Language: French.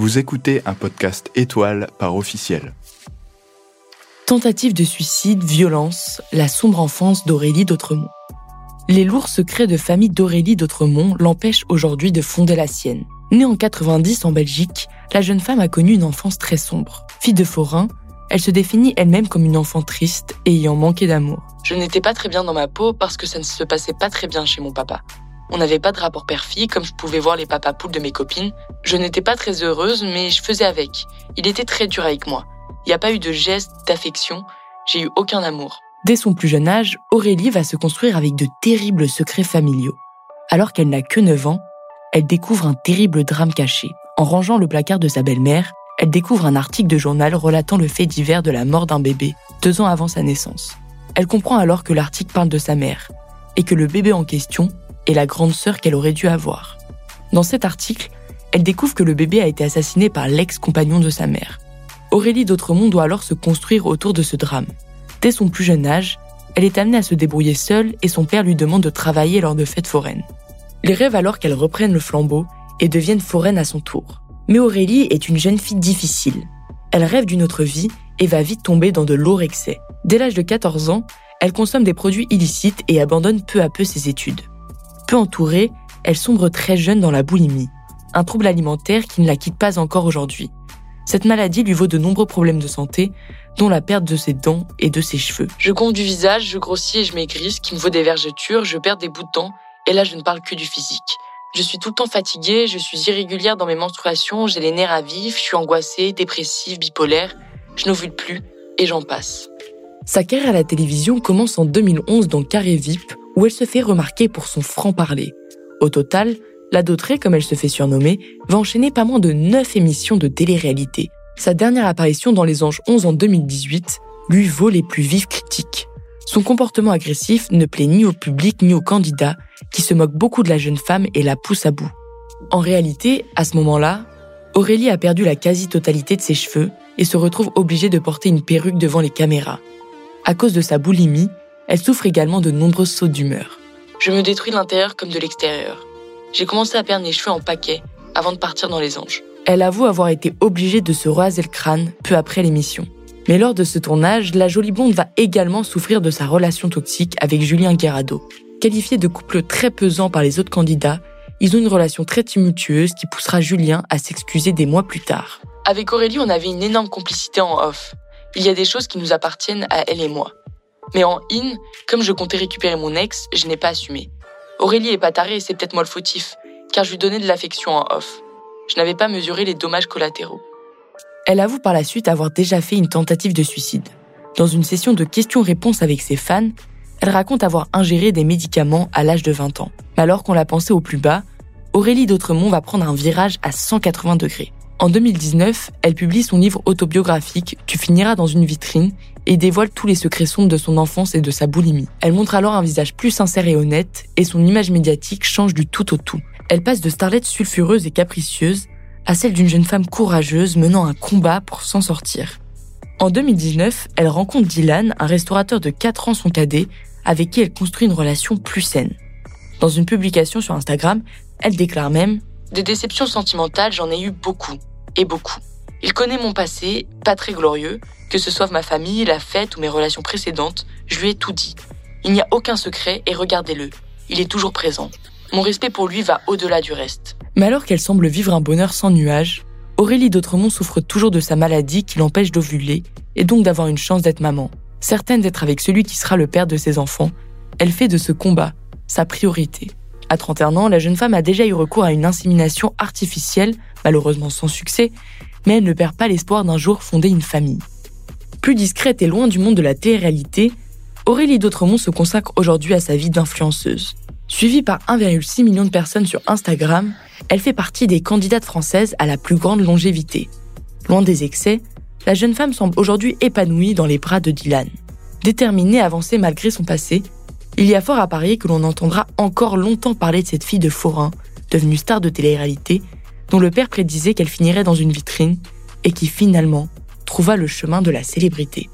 Vous écoutez un podcast étoile par officiel. Tentative de suicide, violence, la sombre enfance d'Aurélie d'Autremont. Les lourds secrets de famille d'Aurélie d'Autremont l'empêchent aujourd'hui de fonder la sienne. Née en 90 en Belgique, la jeune femme a connu une enfance très sombre. Fille de forain, elle se définit elle-même comme une enfant triste et ayant manqué d'amour. Je n'étais pas très bien dans ma peau parce que ça ne se passait pas très bien chez mon papa. On n'avait pas de rapport père-fille comme je pouvais voir les papas poules de mes copines. Je n'étais pas très heureuse, mais je faisais avec. Il était très dur avec moi. Il n'y a pas eu de geste, d'affection. J'ai eu aucun amour. Dès son plus jeune âge, Aurélie va se construire avec de terribles secrets familiaux. Alors qu'elle n'a que 9 ans, elle découvre un terrible drame caché. En rangeant le placard de sa belle-mère, elle découvre un article de journal relatant le fait divers de la mort d'un bébé, deux ans avant sa naissance. Elle comprend alors que l'article parle de sa mère, et que le bébé en question est la grande sœur qu'elle aurait dû avoir. Dans cet article, elle découvre que le bébé a été assassiné par l'ex-compagnon de sa mère. Aurélie d'Autremont doit alors se construire autour de ce drame. Dès son plus jeune âge, elle est amenée à se débrouiller seule et son père lui demande de travailler lors de fêtes foraines. Il rêve alors qu'elle reprenne le flambeau et devienne foraine à son tour. Mais Aurélie est une jeune fille difficile. Elle rêve d'une autre vie et va vite tomber dans de lourds excès. Dès l'âge de 14 ans, elle consomme des produits illicites et abandonne peu à peu ses études. Peu entourée, elle sombre très jeune dans la boulimie, un trouble alimentaire qui ne la quitte pas encore aujourd'hui. Cette maladie lui vaut de nombreux problèmes de santé, dont la perte de ses dents et de ses cheveux. Je compte du visage, je grossis et je maigris, ce qui me vaut des vergetures, je perds des bouts de dents, et là je ne parle que du physique. Je suis tout le temps fatiguée, je suis irrégulière dans mes menstruations, j'ai les nerfs à vif, je suis angoissée, dépressive, bipolaire, je n'ovule plus, et j'en passe. Sa carrière à la télévision commence en 2011 dans Carré VIP, où elle se fait remarquer pour son franc-parler. Au total, la Dautrée, comme elle se fait surnommer, va enchaîner pas moins de 9 émissions de télé-réalité. Sa dernière apparition dans Les Anges 11 en 2018 lui vaut les plus vives critiques. Son comportement agressif ne plaît ni au public ni aux candidats, qui se moquent beaucoup de la jeune femme et la poussent à bout. En réalité, à ce moment-là, Aurélie a perdu la quasi-totalité de ses cheveux et se retrouve obligée de porter une perruque devant les caméras. À cause de sa boulimie, elle souffre également de nombreuses sautes d'humeur. Je me détruis de l'intérieur comme de l'extérieur. J'ai commencé à perdre mes cheveux en paquets avant de partir dans les anges. Elle avoue avoir été obligée de se raser le crâne peu après l'émission. Mais lors de ce tournage, la jolie blonde va également souffrir de sa relation toxique avec Julien Guerrado. Qualifié de couple très pesant par les autres candidats, ils ont une relation très tumultueuse qui poussera Julien à s'excuser des mois plus tard. Avec Aurélie, on avait une énorme complicité en off. Il y a des choses qui nous appartiennent à elle et moi. Mais en in, comme je comptais récupérer mon ex, je n'ai pas assumé. Aurélie est pas tarée et c'est peut-être moi le fautif, car je lui donnais de l'affection en off. Je n'avais pas mesuré les dommages collatéraux. Elle avoue par la suite avoir déjà fait une tentative de suicide. Dans une session de questions-réponses avec ses fans, elle raconte avoir ingéré des médicaments à l'âge de 20 ans. Mais alors qu'on l'a pensé au plus bas, Aurélie d'Autremont va prendre un virage à 180 degrés. En 2019, elle publie son livre autobiographique Tu finiras dans une vitrine et dévoile tous les secrets sombres de son enfance et de sa boulimie. Elle montre alors un visage plus sincère et honnête et son image médiatique change du tout au tout. Elle passe de starlette sulfureuse et capricieuse à celle d'une jeune femme courageuse menant un combat pour s'en sortir. En 2019, elle rencontre Dylan, un restaurateur de 4 ans son cadet, avec qui elle construit une relation plus saine. Dans une publication sur Instagram, elle déclare même Des déceptions sentimentales, j'en ai eu beaucoup et beaucoup. Il connaît mon passé, pas très glorieux, que ce soit ma famille, la fête ou mes relations précédentes, je lui ai tout dit. Il n'y a aucun secret et regardez-le, il est toujours présent. Mon respect pour lui va au-delà du reste. Mais alors qu'elle semble vivre un bonheur sans nuages, Aurélie d'Autremont souffre toujours de sa maladie qui l'empêche d'ovuler et donc d'avoir une chance d'être maman. Certaine d'être avec celui qui sera le père de ses enfants, elle fait de ce combat sa priorité. À 31 ans, la jeune femme a déjà eu recours à une insémination artificielle, malheureusement sans succès, mais elle ne perd pas l'espoir d'un jour fonder une famille. Plus discrète et loin du monde de la télé-réalité, Aurélie d'Autremont se consacre aujourd'hui à sa vie d'influenceuse. Suivie par 1,6 million de personnes sur Instagram, elle fait partie des candidates françaises à la plus grande longévité. Loin des excès, la jeune femme semble aujourd'hui épanouie dans les bras de Dylan. Déterminée à avancer malgré son passé, il y a fort à parier que l'on entendra encore longtemps parler de cette fille de forain, devenue star de télé-réalité, dont le père prédisait qu'elle finirait dans une vitrine et qui finalement trouva le chemin de la célébrité.